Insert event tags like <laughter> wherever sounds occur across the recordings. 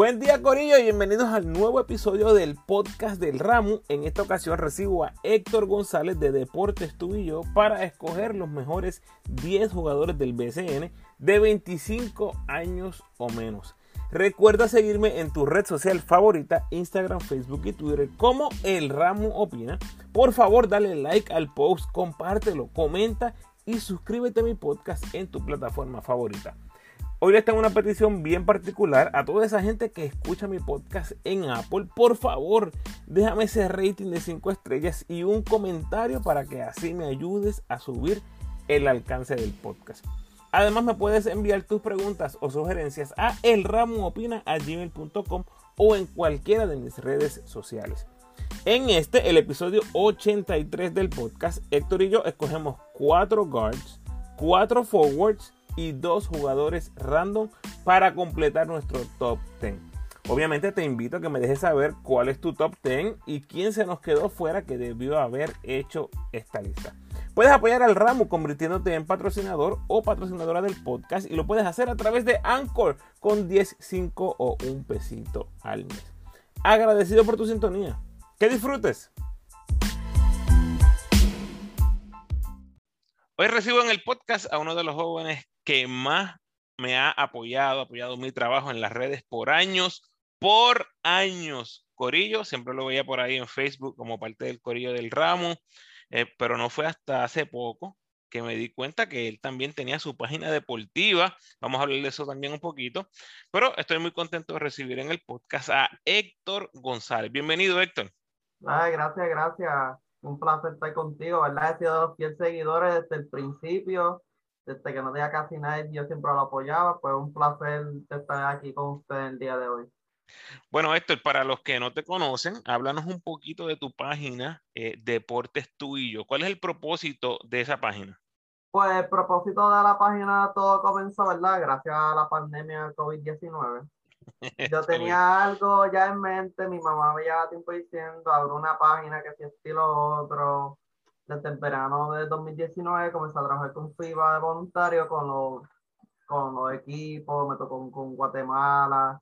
Buen día Corillo y bienvenidos al nuevo episodio del podcast del Ramu. En esta ocasión recibo a Héctor González de Deportes Tú y Yo para escoger los mejores 10 jugadores del BCN de 25 años o menos. Recuerda seguirme en tu red social favorita, Instagram, Facebook y Twitter como El Ramu Opina. Por favor dale like al post, compártelo, comenta y suscríbete a mi podcast en tu plataforma favorita. Hoy les tengo una petición bien particular a toda esa gente que escucha mi podcast en Apple. Por favor, déjame ese rating de 5 estrellas y un comentario para que así me ayudes a subir el alcance del podcast. Además, me puedes enviar tus preguntas o sugerencias a elramuopina.gmail.com o en cualquiera de mis redes sociales. En este, el episodio 83 del podcast, Héctor y yo escogemos 4 guards, 4 forwards y dos jugadores random para completar nuestro top 10. Obviamente te invito a que me dejes saber cuál es tu top 10 y quién se nos quedó fuera que debió haber hecho esta lista. Puedes apoyar al ramo convirtiéndote en patrocinador o patrocinadora del podcast y lo puedes hacer a través de Anchor con 10, 5 o un pesito al mes. Agradecido por tu sintonía. Que disfrutes. Hoy recibo en el podcast a uno de los jóvenes que más me ha apoyado, apoyado mi trabajo en las redes por años, por años. Corillo, siempre lo veía por ahí en Facebook como parte del Corillo del Ramo, eh, pero no fue hasta hace poco que me di cuenta que él también tenía su página deportiva. Vamos a hablar de eso también un poquito. Pero estoy muy contento de recibir en el podcast a Héctor González. Bienvenido, Héctor. Gracias, gracias. Un placer estar contigo, ¿verdad? He sido fiel seguidores desde el principio desde que no tenía casi nadie, yo siempre lo apoyaba. Pues un placer estar aquí con ustedes el día de hoy. Bueno, Héctor, para los que no te conocen, háblanos un poquito de tu página eh, Deportes Tú y Yo. ¿Cuál es el propósito de esa página? Pues el propósito de la página todo comenzó, ¿verdad? Gracias a la pandemia COVID-19. <laughs> Yo tenía algo ya en mente, mi mamá me llevaba tiempo diciendo, abro una página que si estilo otro, desde el de 2019 comencé a trabajar con FIBA de voluntario con los, con los equipos, me tocó con, Guatemala,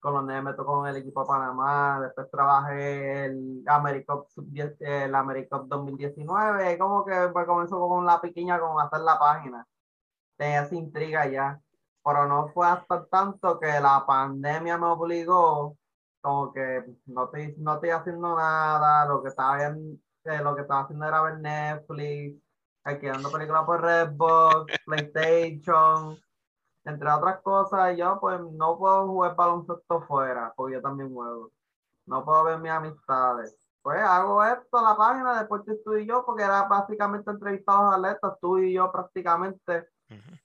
con los nenes me tocó con el equipo de Panamá, después trabajé el AmeriCup, el AmeriCup 2019, como que pues, comenzó con la pequeña con hacer la página. Tenía esa intriga ya, pero no fue hasta tanto que la pandemia me obligó como que no estoy, no estoy haciendo nada, lo que estaba bien lo que estaba haciendo era ver Netflix, alquilando películas por Redbox, <laughs> PlayStation, entre otras cosas. Y yo, pues, no puedo jugar baloncesto fuera, porque yo también juego. No puedo ver mis amistades. Pues hago esto, la página de Deportes Tú y yo, porque era básicamente entrevistados a atletas, tú y yo prácticamente.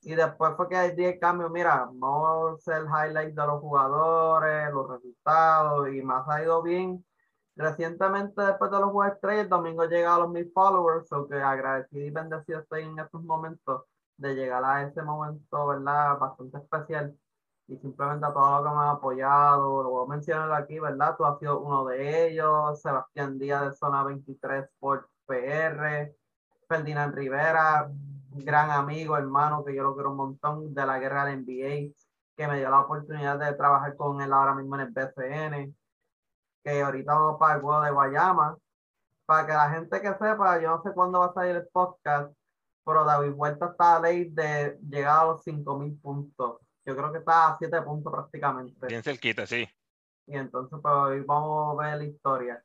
Y después fue que di el cambio, mira, vamos a hacer highlights de los jugadores, los resultados, y más ha ido bien Recientemente, después de los Juegos Estrellas, el domingo llega a los mil followers, o que agradecido y bendecido estoy en estos momentos de llegar a ese momento, ¿verdad? Bastante especial. Y simplemente a todos los que me han apoyado, lo voy a mencionar aquí, ¿verdad? Tú has sido uno de ellos, Sebastián Díaz de Zona 23 Sports PR, Ferdinand Rivera, gran amigo, hermano, que yo lo quiero un montón, de la guerra del NBA, que me dio la oportunidad de trabajar con él ahora mismo en el BCN que ahorita vamos para el juego de Guayama. Para que la gente que sepa, yo no sé cuándo va a salir el podcast, pero David Vuelta está a ley de llegar a los 5000 puntos. Yo creo que está a 7 puntos prácticamente. Bien cerquita, sí. Y entonces, pues hoy vamos a ver la historia.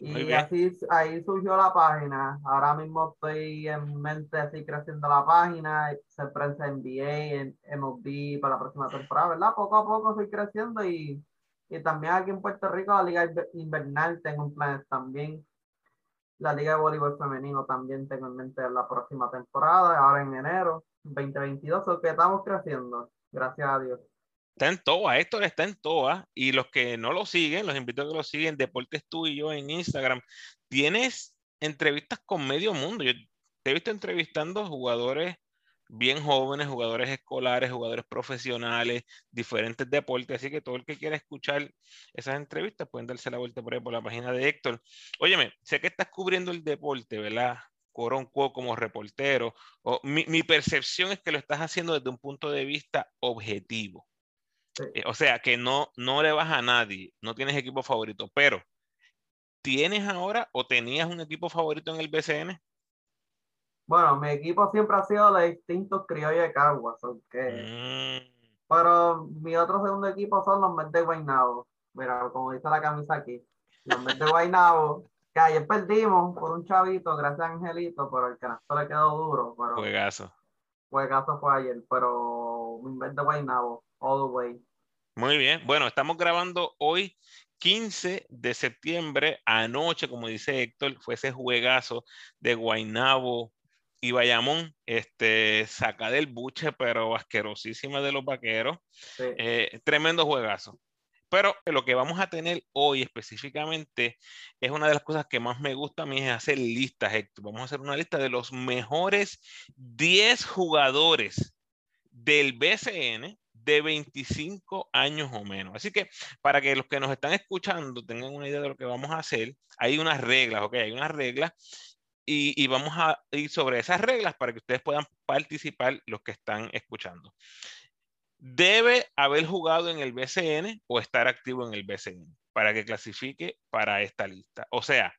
Y así ahí surgió la página. Ahora mismo estoy en mente así creciendo la página, se prensa NBA, en MLB para la próxima temporada, ¿verdad? Poco a poco estoy creciendo y y también aquí en Puerto Rico, la Liga Invernal tengo un plan también. La Liga de Voleibol Femenino también tengo en mente la próxima temporada, ahora en enero 2022, o que estamos creciendo, gracias a Dios. Está en todas, Héctor está en todas. Y los que no lo siguen, los invito a que lo siguen, Deportes tú y yo en Instagram. Tienes entrevistas con medio mundo. Yo te he visto entrevistando jugadores bien jóvenes, jugadores escolares, jugadores profesionales, diferentes deportes. Así que todo el que quiera escuchar esas entrevistas pueden darse la vuelta por ahí por la página de Héctor. Óyeme, sé que estás cubriendo el deporte, ¿verdad? Coronco como reportero. O mi, mi percepción es que lo estás haciendo desde un punto de vista objetivo. Eh, o sea que no, no le vas a nadie, no tienes equipo favorito, pero ¿tienes ahora o tenías un equipo favorito en el BCN? Bueno, mi equipo siempre ha sido los distintos criollos de Caguas, mm. pero mi otro segundo equipo son los Mets de Guaynabo. Mira, como dice la camisa aquí, los Mets de Guaynabo, que ayer perdimos por un chavito, gracias a Angelito, pero el canasto le quedó duro. Pero, Juegazo. Juegazo fue ayer, pero mi Mets de Guaynabo, all the way. Muy bien, bueno, estamos grabando hoy 15 de septiembre, anoche, como dice Héctor, fue ese juegazo de Guaynabo y Bayamón, este, saca del buche, pero asquerosísima de los vaqueros. Eh, tremendo juegazo. Pero lo que vamos a tener hoy específicamente es una de las cosas que más me gusta a mí es hacer listas, Héctor. Vamos a hacer una lista de los mejores 10 jugadores del BCN de 25 años o menos. Así que para que los que nos están escuchando tengan una idea de lo que vamos a hacer, hay unas reglas, ok, hay unas reglas y, vamos a ir sobre esas reglas para que ustedes puedan participar los que están escuchando. Debe haber jugado en el BCN o estar activo en el BCN para que clasifique para esta lista. O sea,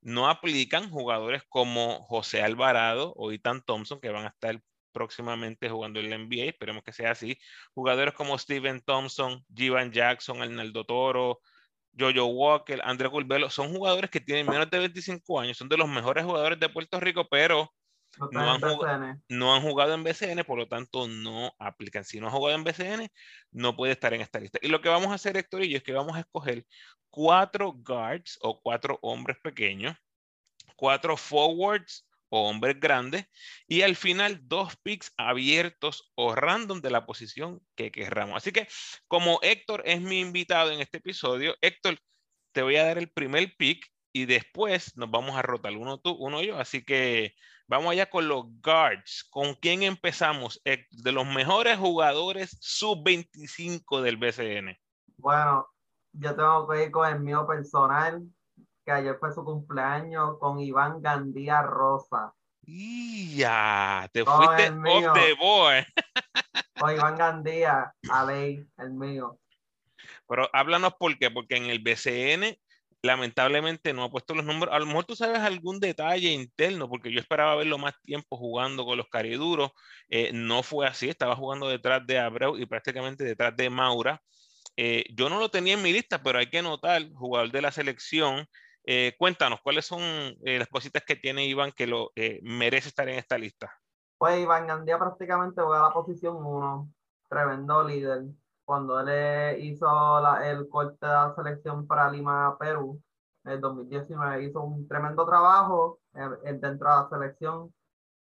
no aplican jugadores como José Alvarado o Ethan Thompson que van a estar próximamente jugando en la NBA, esperemos que sea así. Jugadores como Steven Thompson, Jivan Jackson, Arnaldo Toro, Jojo Walker, André Culvelo, son jugadores que tienen menos de 25 años, son de los mejores jugadores de Puerto Rico, pero no, han, jugado, en BCN, por lo tanto no aplican. Si no ha jugado en BCN, no puede estar en esta lista. Y lo que vamos a hacer, Héctor y yo, es que vamos a escoger cuatro guards o cuatro hombres pequeños, cuatro forwards o hombres grandes y al final dos picks abiertos o random de la posición que querramos. Así que como Héctor es mi invitado en este episodio, Héctor, te voy a dar el primer pick y después nos vamos a rotar uno tú, uno yo. Así que vamos allá con los guards. ¿Con quién empezamos? De los mejores jugadores sub-25 del BCN. Bueno, yo tengo que ir con el mío personal, que ayer fue su cumpleaños con Iván Gandía Rosa. Ya, te fuiste off the board. Con Iván Gandía, ley, el mío. Pero háblanos por qué, porque en el BCN lamentablemente no ha puesto los números. A lo mejor tú sabes algún detalle interno, porque yo esperaba verlo más tiempo jugando con los cariduros. Eh, no fue así, estaba jugando detrás de Abreu y prácticamente detrás de Maura. Eh, yo no lo tenía en mi lista, pero hay que notar, jugador de la selección, eh, cuéntanos, ¿cuáles son eh, las cositas que tiene Iván que lo eh, merece estar en esta lista? Pues Iván Gandía prácticamente juega a la posición 1, tremendo líder. Cuando él hizo el corte de la selección para Lima, Perú, en 2019, hizo un tremendo trabajo dentro de la selección.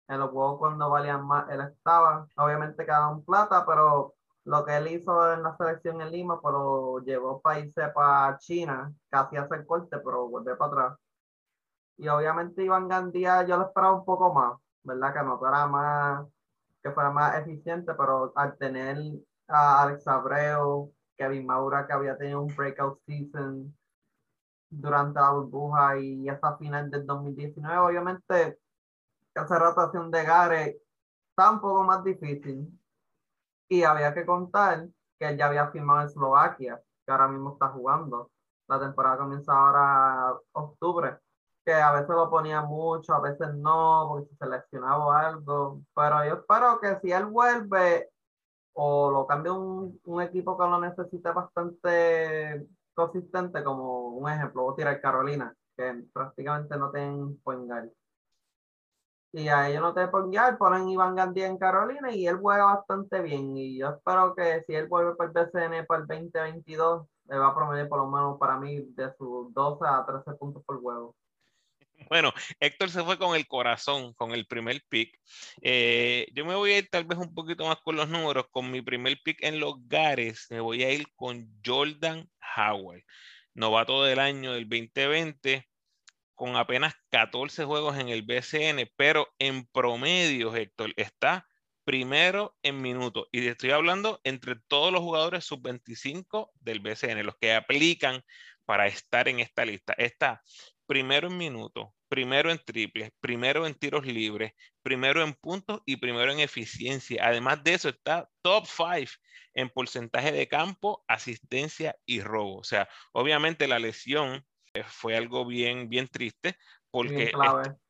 En los juegos cuando valían más, él estaba. Obviamente quedaban plata, pero lo que él hizo en la selección en Lima, pero llevó países para China, casi hace el corte, pero vuelve para atrás. Y obviamente Iván Gandía yo lo esperaba un poco más, ¿verdad? Que anotara más, que fuera más eficiente, pero al tener a Alex Abreu, Kevin Maura, que había tenido un breakout season durante la burbuja y hasta final del 2019, obviamente esa rotación de Gare está un poco más difícil y había que contar que él ya había firmado en Eslovaquia, que ahora mismo está jugando. La temporada comienza ahora octubre, que a veces lo ponía mucho, a veces no, porque se seleccionaba algo. Pero yo espero que si él vuelve o lo cambia un, un equipo que lo necesite bastante consistente, como un ejemplo, voy a tirar Carolina, que prácticamente no tienen point y a ellos no te ponen guiar, ponen Iván Gandía en Carolina y él juega bastante bien. Y yo espero que si él vuelve por el BCN para el 2022, le va a prometer por lo menos para mí de sus 12 a 13 puntos por juego. Bueno, Héctor se fue con el corazón, con el primer pick. Eh, yo me voy a ir tal vez un poquito más con los números. Con mi primer pick en los Gares, me voy a ir con Jordan Howard, novato del año del 2020 con apenas 14 juegos en el BCN, pero en promedio, Héctor, está primero en minutos. Y estoy hablando entre todos los jugadores sub-25 del BCN, los que aplican para estar en esta lista. Está primero en minutos, primero en triples, primero en tiros libres, primero en puntos y primero en eficiencia. Además de eso, está top 5 en porcentaje de campo, asistencia y robo. O sea, obviamente la lesión fue algo bien, bien triste porque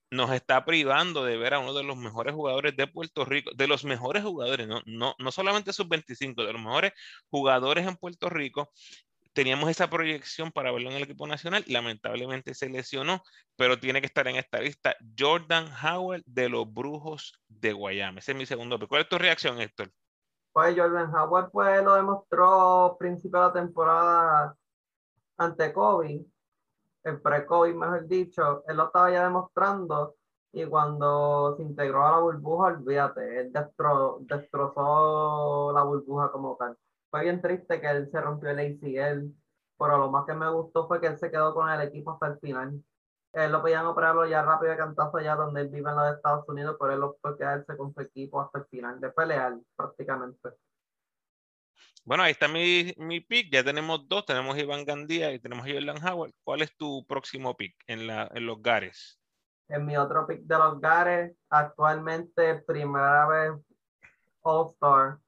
nos está privando de ver a uno de los mejores jugadores de Puerto Rico, de los mejores jugadores, no, no, no solamente sub-25, de los mejores jugadores en Puerto Rico teníamos esa proyección para verlo en el equipo nacional lamentablemente se lesionó, pero tiene que estar en esta lista Jordan Howell de los Brujos de Guayama. Ese es mi segundo. ¿Cuál es tu reacción, Héctor? Pues Jordan Howell pues, lo demostró principio de la temporada ante COVID, el pre-COVID mejor dicho, él lo estaba ya demostrando y cuando se integró a la burbuja, olvídate, él destrozó la burbuja como tal fue bien triste que él se rompió el ACL, pero lo más que me gustó fue que él se quedó con el equipo hasta el final. Él lo podían operarlo ya rápido de cantazo allá donde él vive en los Estados Unidos, pero él fue quedarse con su equipo hasta el final, de pelear prácticamente. Bueno, ahí está mi, mi pick. Ya tenemos dos. Tenemos Iván Gandía y tenemos Jordan Howard. ¿Cuál es tu próximo pick en, la, en los Gares? En mi otro pick de los Gares, actualmente primera vez All-Star,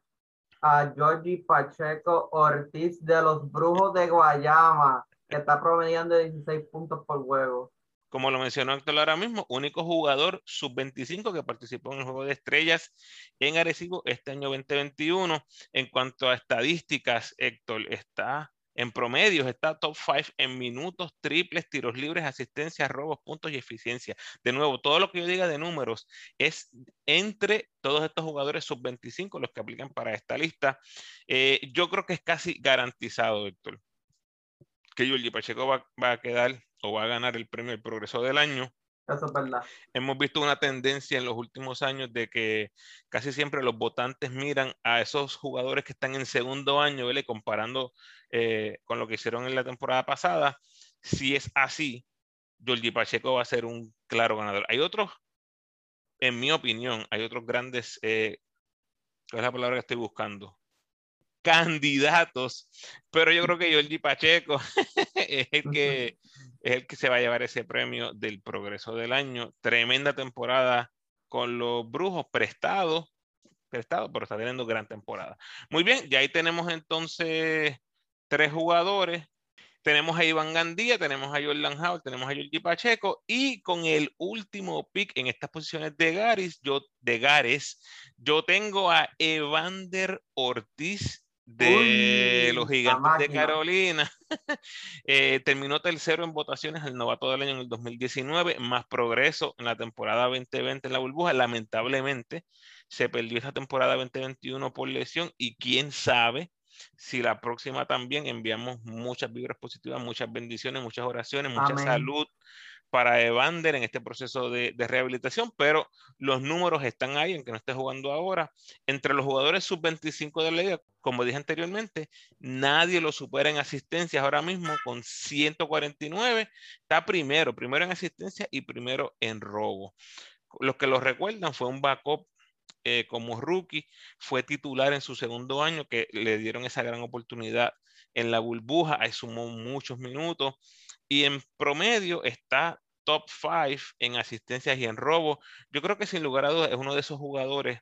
a Georgie Pacheco Ortiz de los Brujos de Guayama, que está promediando 16 puntos por juego. Como lo mencionó Héctor ahora mismo, único jugador sub-25 que participó en el Juego de Estrellas en Arecibo este año 2021. En cuanto a estadísticas, Héctor está en promedios está top 5 en minutos, triples, tiros libres, asistencias, robos, puntos y eficiencia. De nuevo, todo lo que yo diga de números es entre todos estos jugadores sub-25, los que aplican para esta lista. Eh, yo creo que es casi garantizado, Héctor, que Yuli Pacheco va, va a quedar o va a ganar el premio del progreso del año. Eso es verdad. Hemos visto una tendencia en los últimos años de que casi siempre los votantes miran a esos jugadores que están en segundo año, ¿vale? comparando eh, con lo que hicieron en la temporada pasada. Si es así, Jordi Pacheco va a ser un claro ganador. Hay otros, en mi opinión, hay otros grandes, eh, ¿cuál es la palabra que estoy buscando? Candidatos, pero yo creo que Jordi Pacheco <laughs> es el que <laughs> es el que se va a llevar ese premio del progreso del año. Tremenda temporada con los brujos prestados, prestados, pero está teniendo gran temporada. Muy bien, ya ahí tenemos entonces tres jugadores. Tenemos a Iván Gandía, tenemos a Jordan Howard, tenemos a Jordi Pacheco y con el último pick en estas posiciones de Garis, yo de Gares, yo tengo a Evander Ortiz de los gigantes de Carolina. <laughs> Eh, terminó tercero en votaciones el novato del año en el 2019, más progreso en la temporada 2020 en la burbuja. Lamentablemente se perdió esta temporada 2021 por lesión y quién sabe si la próxima también enviamos muchas vibras positivas, muchas bendiciones, muchas oraciones, mucha salud para Evander en este proceso de, rehabilitación, pero los números están ahí, aunque no esté jugando ahora. Entre los jugadores sub-25 de la liga, como dije anteriormente, nadie lo supera en asistencias ahora mismo con 149. Está primero, primero en asistencia y primero en robo. Los que lo recuerdan fue un backup eh, como rookie, fue titular en su segundo año, que le dieron esa gran oportunidad en la burbuja, ahí sumó muchos minutos y en promedio está top 5 en asistencias y en robo. Yo creo que sin lugar a dudas es uno de esos jugadores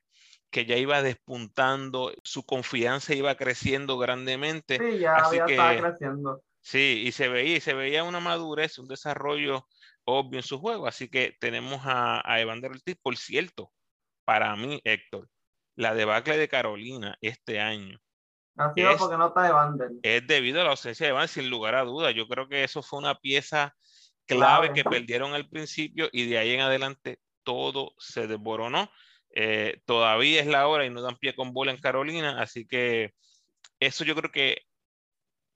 que ya iba despuntando, su confianza iba creciendo grandemente. Sí, ya, así estaba creciendo. Sí, y se veía, y se veía una madurez, un desarrollo obvio en su juego. Así que tenemos a, a Evander Ortiz. Por cierto, para mí, Héctor, la debacle de Carolina este año. Ha sido porque no está Evander. Es debido a la ausencia de Evander, sin lugar a dudas. Yo creo que eso fue una pieza clave que perdieron al principio y de ahí en adelante todo se desboronó. Eh, todavía es la hora y no dan pie con bola en Carolina, así que eso yo creo que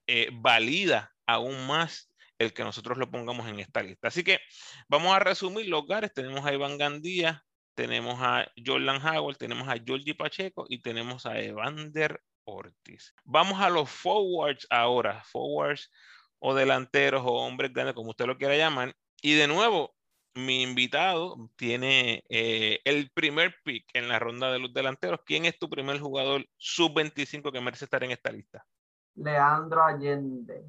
eh, valida aún más el que nosotros lo pongamos en esta lista. Así que vamos a resumir los lugares. Tenemos a Iván Gandía, tenemos a Jordan Howard, tenemos a Georgie Pacheco y tenemos a Evander Ortiz. Vamos a los forwards ahora. Forwards o delanteros o hombres grandes, como usted lo quiera llamar. Y de nuevo, mi invitado tiene eh, el primer pick en la ronda de los delanteros. ¿Quién es tu primer jugador sub-25 que merece estar en esta lista? Leandro Allende.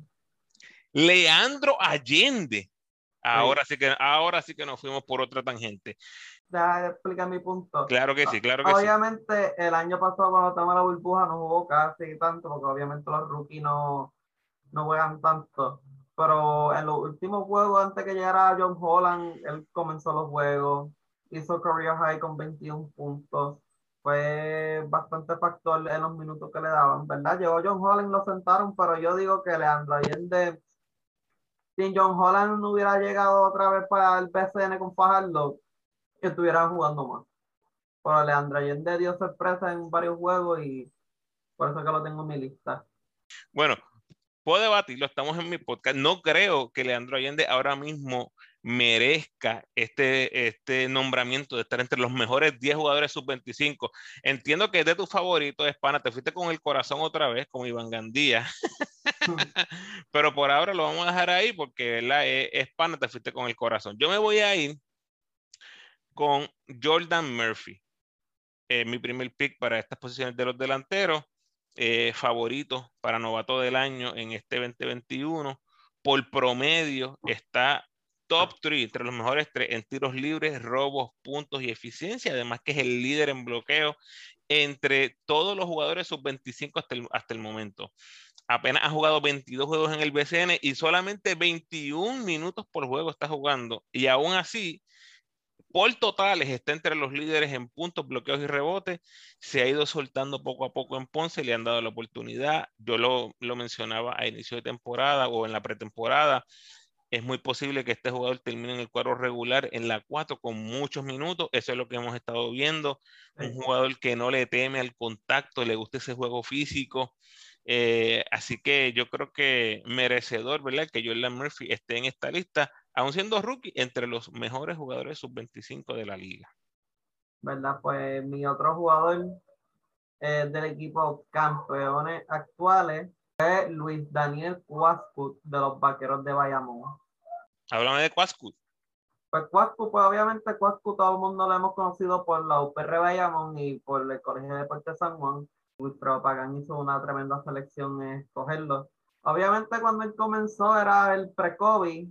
Leandro Allende. Ahora sí. que, ahora sí que nos fuimos por otra tangente. deja explicar mi punto. Claro que sí, claro que obviamente, el año pasado cuando estaba la burbuja no jugó casi tanto, porque obviamente los rookies no, no juegan tanto. Pero en los últimos juegos, antes que llegara John Holland, él comenzó los juegos, hizo career high con 21 puntos. Fue bastante factor en los minutos que le daban, ¿verdad? Llegó John Holland, lo sentaron, pero yo digo que Leandro Allende, si John Holland no hubiera llegado otra vez para el BCN con Fajardo, que estuvieran jugando más. Pero Leandro Allende dio sorpresa en varios juegos y por eso que lo tengo en mi lista. Bueno, puedo debatirlo, estamos en mi podcast. No creo que Leandro Allende ahora mismo merezca este, este nombramiento de estar entre los mejores 10 jugadores sub-25. Entiendo que es de tus favoritos, Espana, te fuiste con el corazón otra vez, como Iván Gandía. <laughs> <laughs> Pero por ahora lo vamos a dejar ahí porque, ¿verdad? Espana, te fuiste con el corazón. Yo me voy a ir con Jordan Murphy. Eh, mi primer pick para estas posiciones de los delanteros. Eh, favorito para novato del año en este 2021. Por promedio está top 3, entre los mejores tres en tiros libres, robos, puntos y eficiencia. Además que es el líder en bloqueo entre todos los jugadores sub-25 hasta el, hasta el momento. Apenas ha jugado 22 juegos en el BCN y solamente 21 minutos por juego está jugando. Y aún así, por totales está entre los líderes en puntos, bloqueos y rebotes. Se ha ido soltando poco a poco en Ponce, le han dado la oportunidad. Yo lo, mencionaba a inicio de temporada o en la pretemporada. Es muy posible que este jugador termine en el cuadro regular en la 4 con muchos minutos. Eso es lo que hemos estado viendo. Un jugador que no le teme al contacto, le gusta ese juego físico. Eh, así que yo creo que merecedor, ¿verdad? Que Jordan Murphy esté en esta lista aún siendo rookie, entre los mejores jugadores sub-25 de la liga. ¿Verdad? Pues mi otro jugador eh, del equipo campeones actuales es Luis Daniel Cuascut de los Vaqueros de Bayamón. Háblame de Cuascut. Pues Cuascut, pues obviamente Cuascut todo el mundo lo hemos conocido por la UPR Bayamón y por el Colegio de Deportes San Juan. Luis Pagan hizo una tremenda selección en escogerlo. Obviamente cuando él comenzó era el pre-COVID,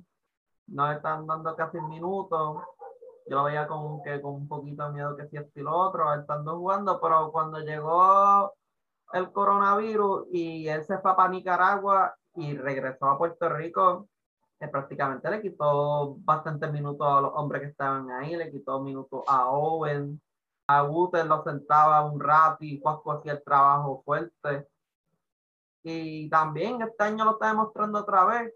no están dando casi minutos. Yo lo veía con, que, con un poquito de miedo que si esto y lo otro, estando jugando, pero cuando llegó el coronavirus y él se fue para Nicaragua y regresó a Puerto Rico, eh, prácticamente le quitó bastantes minutos a los hombres que estaban ahí, le quitó minutos a Owen, a Guter lo sentaba un rato y Cuasco hacía el trabajo fuerte. Y también este año lo está demostrando otra vez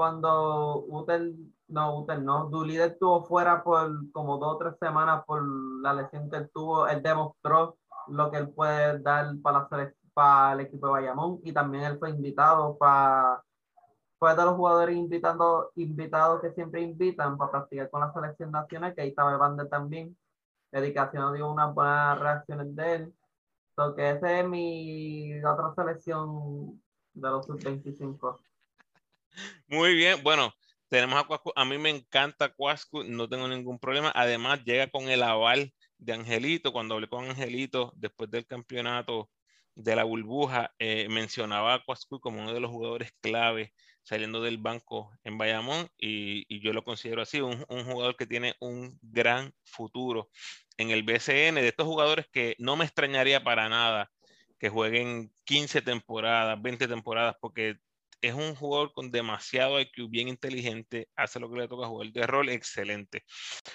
cuando Utel, no, Utel no, Dulide estuvo fuera por como dos o tres semanas por la lesión que él tuvo, él demostró lo que él puede dar para, para el equipo de Bayamón y también él fue invitado para fue de los jugadores invitando, invitados que siempre invitan para practicar con la selección nacional, que ahí estaba Evander también. Dedicación dio unas buenas reacciones de él. Entonces, esa es mi otra selección de los sub-25. Muy bien, bueno, tenemos a Cuascu. A mí me encanta Cuascu, no tengo ningún problema. Además, llega con el aval de Angelito. Cuando hablé con Angelito después del campeonato de la burbuja, eh, mencionaba a Cuascu como uno de los jugadores clave saliendo del banco en Bayamón y, yo lo considero así, un, un, jugador que tiene un gran futuro en el BCN, de estos jugadores que no me extrañaría para nada que jueguen 15 temporadas, 20 temporadas, porque es un jugador con demasiado IQ, bien inteligente, hace lo que le toca jugar de rol, excelente.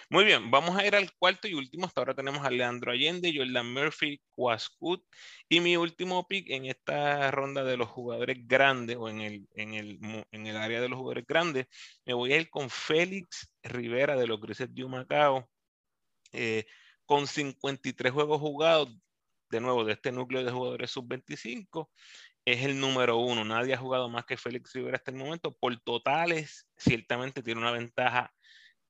Muy bien, vamos a ir al cuarto y último. Hasta ahora tenemos a Leandro Allende, Jordan Murphy, Quascut y mi último pick en esta ronda de los jugadores grandes o en el, en el, en el área de los jugadores grandes, me voy a ir con Félix Rivera de los Grises de Humacao. Eh, con 53 juegos jugados, de nuevo, de este núcleo de jugadores sub-25, es el número uno. Nadie ha jugado más que Félix Rivera hasta el momento. Por totales, ciertamente tiene una ventaja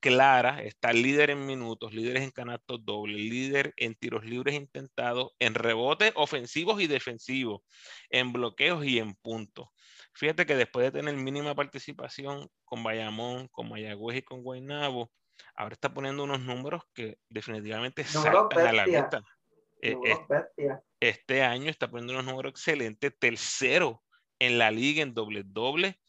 clara. Está líder en minutos, líder en canastos dobles, líder en tiros libres intentados, en rebotes ofensivos y defensivos, en bloqueos y en puntos. Fíjate que después de tener mínima participación con Bayamón, con Mayagüez y con Guaynabo, ahora está poniendo unos números que definitivamente saltan a la vista. Eh, este año está poniendo unos números excelentes, tercero en la liga en doble doble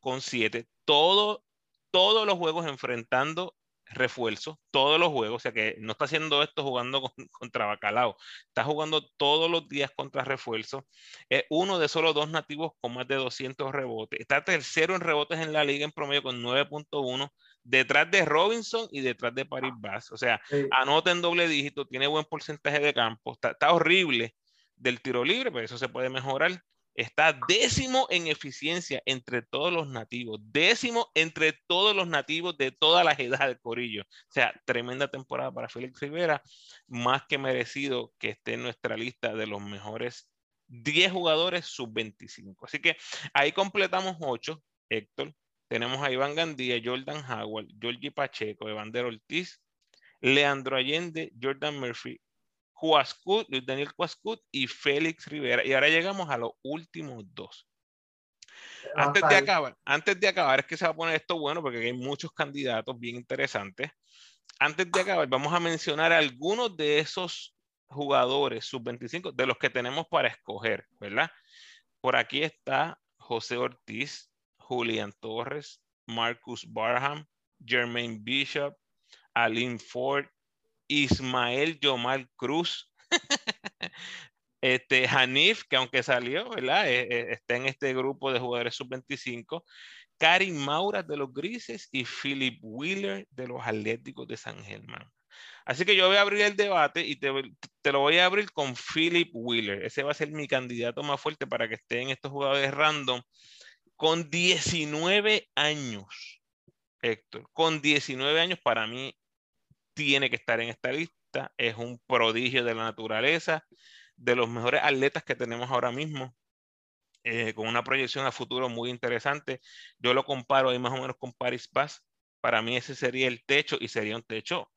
con siete. Todo, todos los juegos enfrentando refuerzo todos los juegos, o sea que no está haciendo esto jugando <laughs> contra Bacalao, está jugando todos los días contra refuerzo. Es uno de solo dos nativos con más de 200 rebotes. Está tercero en rebotes en la liga en promedio con 9.1, detrás de Robinson y detrás de Paris Bass. O sea, anota en doble dígito, tiene buen porcentaje de campo, está, está horrible del tiro libre, pero eso se puede mejorar. Está décimo en eficiencia entre todos los nativos, décimo entre todos los nativos de todas las edades, Corillo. O sea, tremenda temporada para Félix Rivera, más que merecido que esté en nuestra lista de los mejores 10 jugadores sub-25. Así que ahí completamos 8, Héctor. Tenemos a Iván Gandía, Jordan Howard, Georgie Pacheco, Evander Ortiz, Leandro Allende, Jordan Murphy, Cuascut, Luis Daniel Cuascut y Félix Rivera. Y ahora llegamos a los últimos dos. Antes de acabar, antes de acabar, es que se va a poner esto bueno porque hay muchos candidatos bien interesantes. Antes de acabar, vamos a mencionar algunos de esos jugadores sub-25 de los que tenemos para escoger, ¿verdad? Por aquí está José Ortiz, Julián Torres, Marcus Barham, Jermaine Bishop, Aline Ford, Ismael Yomal Cruz, <laughs> este, Hanif, que aunque salió, ¿verdad? Eh, eh, está en este grupo de jugadores sub-25, Karim Maura de los Grises y Philip Wheeler de los Atléticos de San Germán. Así que yo voy a abrir el debate y te, te, lo voy a abrir con Philip Wheeler. Ese va a ser mi candidato más fuerte para que esté en estos jugadores random. Con 19 años, Héctor, con 19 años para mí tiene que estar en esta lista. Es un prodigio de la naturaleza, de los mejores atletas que tenemos ahora mismo, eh, con una proyección a futuro muy interesante. Yo lo comparo ahí más o menos con Paris Bass. Para mí ese sería el techo y sería un techo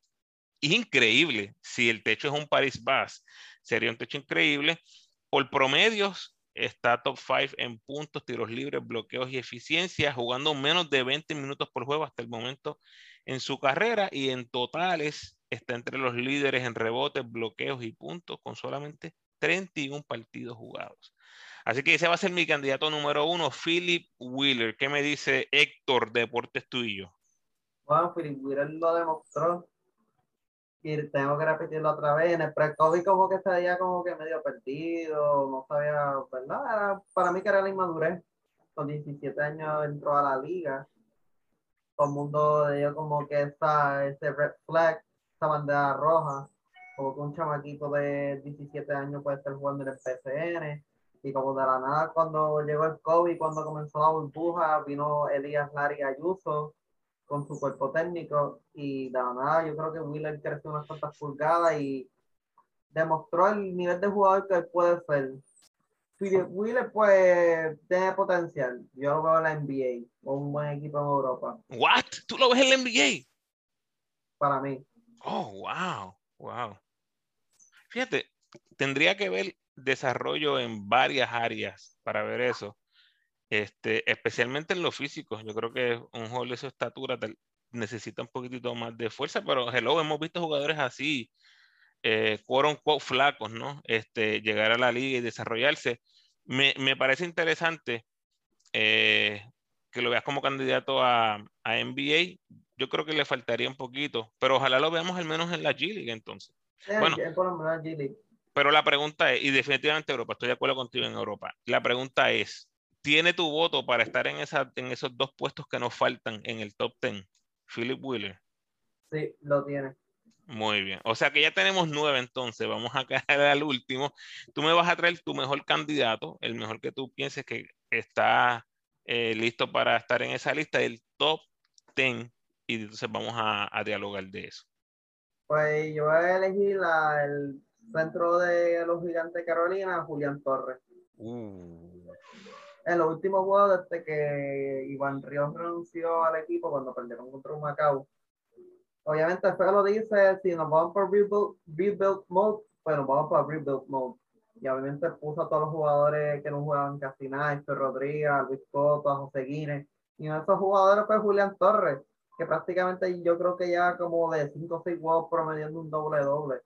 increíble. Si el techo es un Paris Bass, sería un techo increíble. Por promedios, está top 5 en puntos, tiros libres, bloqueos y eficiencia, jugando menos de 20 minutos por juego hasta el momento en su carrera y en totales está entre los líderes en rebotes, bloqueos y puntos con solamente 31 partidos jugados. Así que ese va a ser mi candidato número uno, Philip Wheeler. ¿Qué me dice Héctor, Deportes Tuyo? Bueno, Philip Wheeler lo demostró y tengo que repetirlo otra vez. En el pre-COVID como que estaría como que medio perdido, no sabía, ¿verdad? para mí que era la inmadurez. Con 17 años entró a la liga todo el mundo ellos como que está ese red flag, esa bandera roja, como que un chamaquito de 17 años puede estar jugando en el PCN, y como de la nada cuando llegó el COVID, cuando comenzó la burbuja, vino Elías Larry Ayuso con su cuerpo técnico, y de la nada yo creo que Wheeler creció unas cuantas pulgadas y demostró el nivel de jugador que él puede ser. Wheeler, pues, tiene potencial. Yo lo veo en la NBA, o un buen equipo en Europa. ¿What? ¿Tú lo ves en la NBA? Para mí. Oh, wow, wow. Fíjate, tendría que ver desarrollo en varias áreas para ver eso. Este, especialmente en lo físico. Yo creo que un jugador de su estatura necesita un poquitito más de fuerza, pero hello, hemos visto jugadores así, eh, quote flacos, ¿no? Este, llegar a la liga y desarrollarse me, me parece interesante eh, que lo veas como candidato a, a, NBA. Yo creo que le faltaría un poquito, pero ojalá lo veamos al menos en la G League entonces. bueno, pero la pregunta es, y definitivamente Europa, estoy de acuerdo contigo en Europa. La pregunta es, ¿tiene tu voto para estar en, esa, en esos dos puestos que nos faltan en el top 10? Philip Wheeler. Sí, lo tiene. Muy bien. O sea que ya tenemos nueve entonces. Vamos a <laughs> caer al último. Tú me vas a traer tu mejor candidato, el mejor que tú pienses que está eh, listo para estar en esa lista, el top 10. Y entonces vamos a, dialogar de eso. Pues yo voy a elegir el centro de los gigantes de Carolina, Julián Torres. Uh. En los últimos juegos, desde que Iván Ríos renunció al equipo cuando perdieron contra un Macao, obviamente el lo dice, si nos vamos por rebuild, rebuild mode, pues nos vamos por rebuild mode. Y obviamente puso a todos los jugadores que no jugaban casi nada, Rodríguez, Luis Coto, José Guínez. Y uno de esos jugadores fue Julián Torres, que prácticamente yo creo que ya como de 5 o 6 juegos promediando un doble doble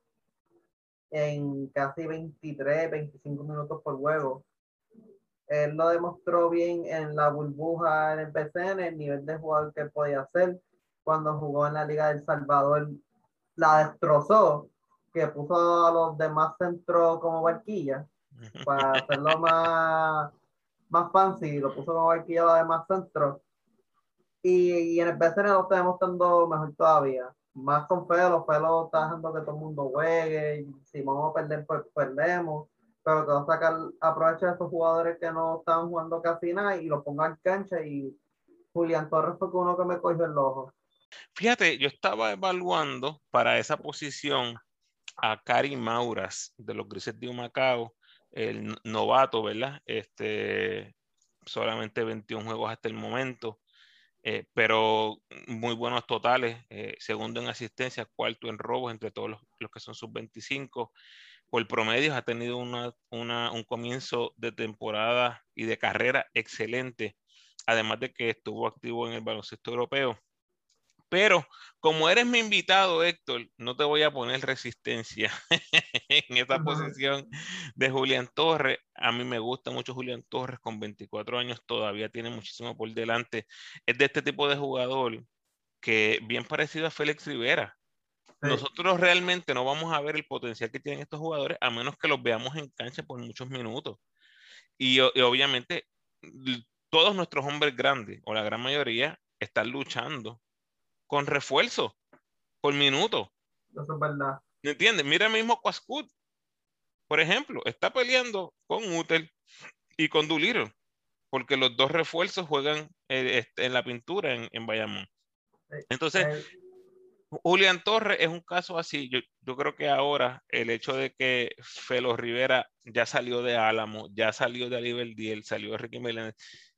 en casi 23, 25 minutos por juego. Él lo demostró bien en la burbuja en el PCN, el nivel de jugador que podía hacer cuando jugó en la Liga del Salvador, la destrozó, que puso a los demás centros como barquilla, para <laughs> hacerlo más, más fancy, lo puso como barquilla a los demás centros. Y, en el BCN lo tenemos estando mejor todavía. Más con Felo, Felo está dejando que todo el mundo juegue. Si vamos a perder, pues perdemos. Pero que va a sacar, aprovecha de esos jugadores que no están jugando casi nada y lo ponga en cancha. Y Julián Torres fue uno que me cogió el ojo. Fíjate, yo estaba evaluando para esa posición a Cari Mauras de los Grises de Humacao, el novato, ¿verdad? Este, solamente 21 juegos hasta el momento. Eh, pero muy buenos totales, eh, segundo en asistencia, cuarto en robos entre todos los, que son sub-25. Por promedio ha tenido un comienzo de temporada y de carrera excelente, además de que estuvo activo en el baloncesto europeo. Pero como eres mi invitado, Héctor, no te voy a poner resistencia <laughs> en esta posición de Julián Torres. A mí me gusta mucho Julián Torres, con 24 años todavía tiene muchísimo por delante. Es de este tipo de jugador que bien parecido a Félix Rivera. Nosotros realmente no vamos a ver el potencial que tienen estos jugadores a menos que los veamos en cancha por muchos minutos. y obviamente todos nuestros hombres grandes, o la gran mayoría, están luchando con refuerzo por minuto. Eso es verdad. ¿Me entiendes? Mira mismo Quascut, por ejemplo, está peleando con Utel y con Duliro, porque los dos refuerzos juegan eh, este, en la pintura en, en Bayamón. Entonces, eh, Julián Torres es un caso así. Yo, creo que ahora el hecho de que Felo Rivera ya salió de Álamo, ya salió de Alibel Diel, salió de Ricky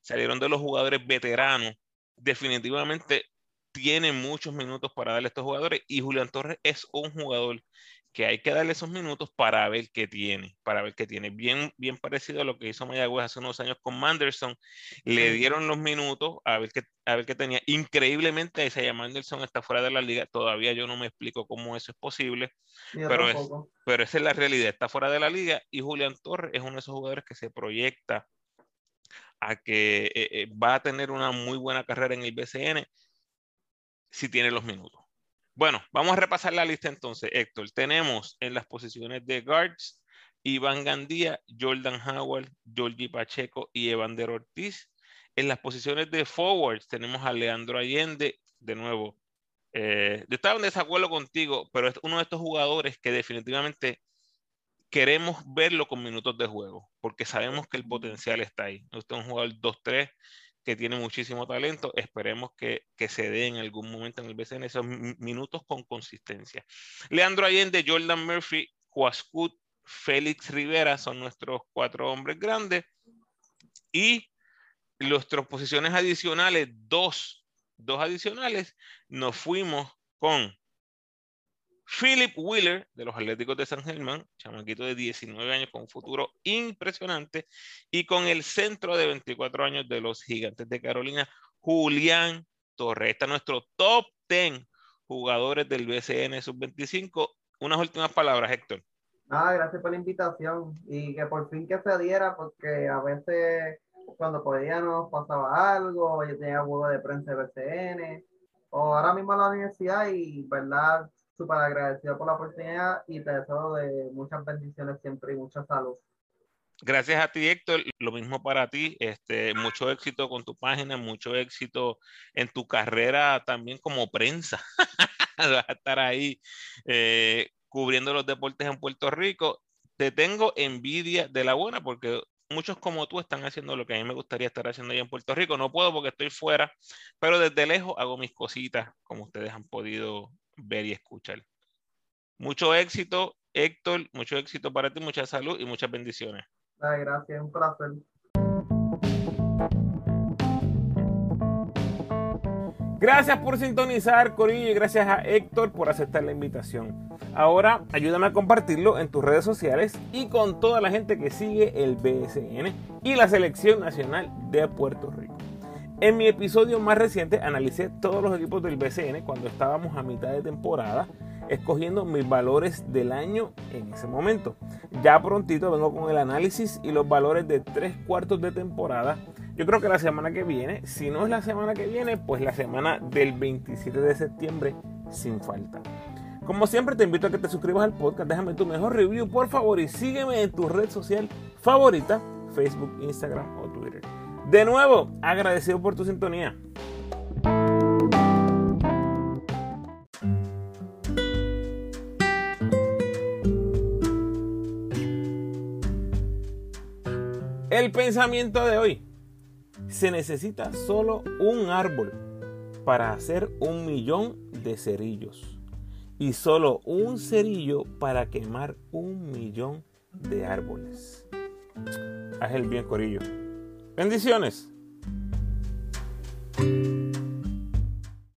salieron de los jugadores veteranos, definitivamente tiene muchos minutos para darle a estos jugadores y Julián Torres es un jugador que hay que darle esos minutos para ver qué tiene, para ver qué tiene. Bien, bien parecido a lo que hizo Mayagüez hace unos años con Manderson. Le dieron los minutos a ver qué, a ver qué tenía. Increíblemente, Isaiah Manderson está fuera de la liga. Todavía yo no me explico cómo eso es posible, pero, es, pero esa es la realidad. Está fuera de la liga y Julián Torres es uno de esos jugadores que se proyecta a que eh, eh, va a tener una muy buena carrera en el BCN si tiene los minutos. Bueno, vamos a repasar la lista entonces, Héctor. Tenemos en las posiciones de guards Iván Gandía, Jordan Howard, Georgie Pacheco y Evander Ortiz. En las posiciones de forwards tenemos a Leandro Allende, de nuevo. Eh, yo estaba en desacuerdo contigo, pero es uno de estos jugadores que definitivamente queremos verlo con minutos de juego, porque sabemos que el potencial está ahí. Usted es un jugador 2-3 que tiene muchísimo talento. Esperemos que, se dé en algún momento en el BCN esos minutos con consistencia. Leandro Allende, Jordan Murphy, Huascut, Félix Rivera son nuestros cuatro hombres grandes. Y nuestras posiciones adicionales, dos, dos adicionales, nos fuimos con Philip Wheeler de los Atléticos de San Germán, chamaquito de 19 años con un futuro impresionante, y con el centro de 24 años de los Gigantes de Carolina, Julián Torres. Este es nuestro top 10 jugadores del BCN Sub-25. Unas últimas palabras, Héctor. Nada, gracias por la invitación y que por fin que se diera, porque a veces cuando podíamos pasaba algo, yo tenía juego de prensa de BCN, o ahora mismo en la universidad y, ¿verdad? Súper agradecido por la oportunidad y te deseo de muchas bendiciones siempre y mucha salud. Gracias a ti, Héctor. Lo mismo para ti. Este, mucho éxito con tu página, mucho éxito en tu carrera también como prensa. <laughs> Vas a estar ahí eh, cubriendo los deportes en Puerto Rico. Te tengo envidia de la buena porque muchos como tú están haciendo lo que a mí me gustaría estar haciendo allá en Puerto Rico. No puedo porque estoy fuera, pero desde lejos hago mis cositas como ustedes han podido ver y escuchar. Mucho éxito, Héctor, mucho éxito para ti, mucha salud y muchas bendiciones. gracias, un placer. Gracias por sintonizar, Corillo, y gracias a Héctor por aceptar la invitación. Ahora, ayúdame a compartirlo en tus redes sociales y con toda la gente que sigue el BSN y la Selección Nacional de Puerto Rico. En mi episodio más reciente analicé todos los equipos del BCN cuando estábamos a mitad de temporada, escogiendo mis valores del año en ese momento. Ya prontito vengo con el análisis y los valores de tres cuartos de temporada Yo creo que la semana que viene, si no es la semana que viene, pues la semana del 27 de septiembre sin falta. Como siempre te invito a que te suscribas al podcast, déjame tu mejor review por favor y sígueme en tu red social favorita, Facebook, Instagram o Twitter. De nuevo, agradecido por tu sintonía. El pensamiento de hoy. Se necesita solo un árbol para hacer un millón de cerillos y solo un cerillo para quemar un millón de árboles. Haz el bien, Corillo. Bendiciones.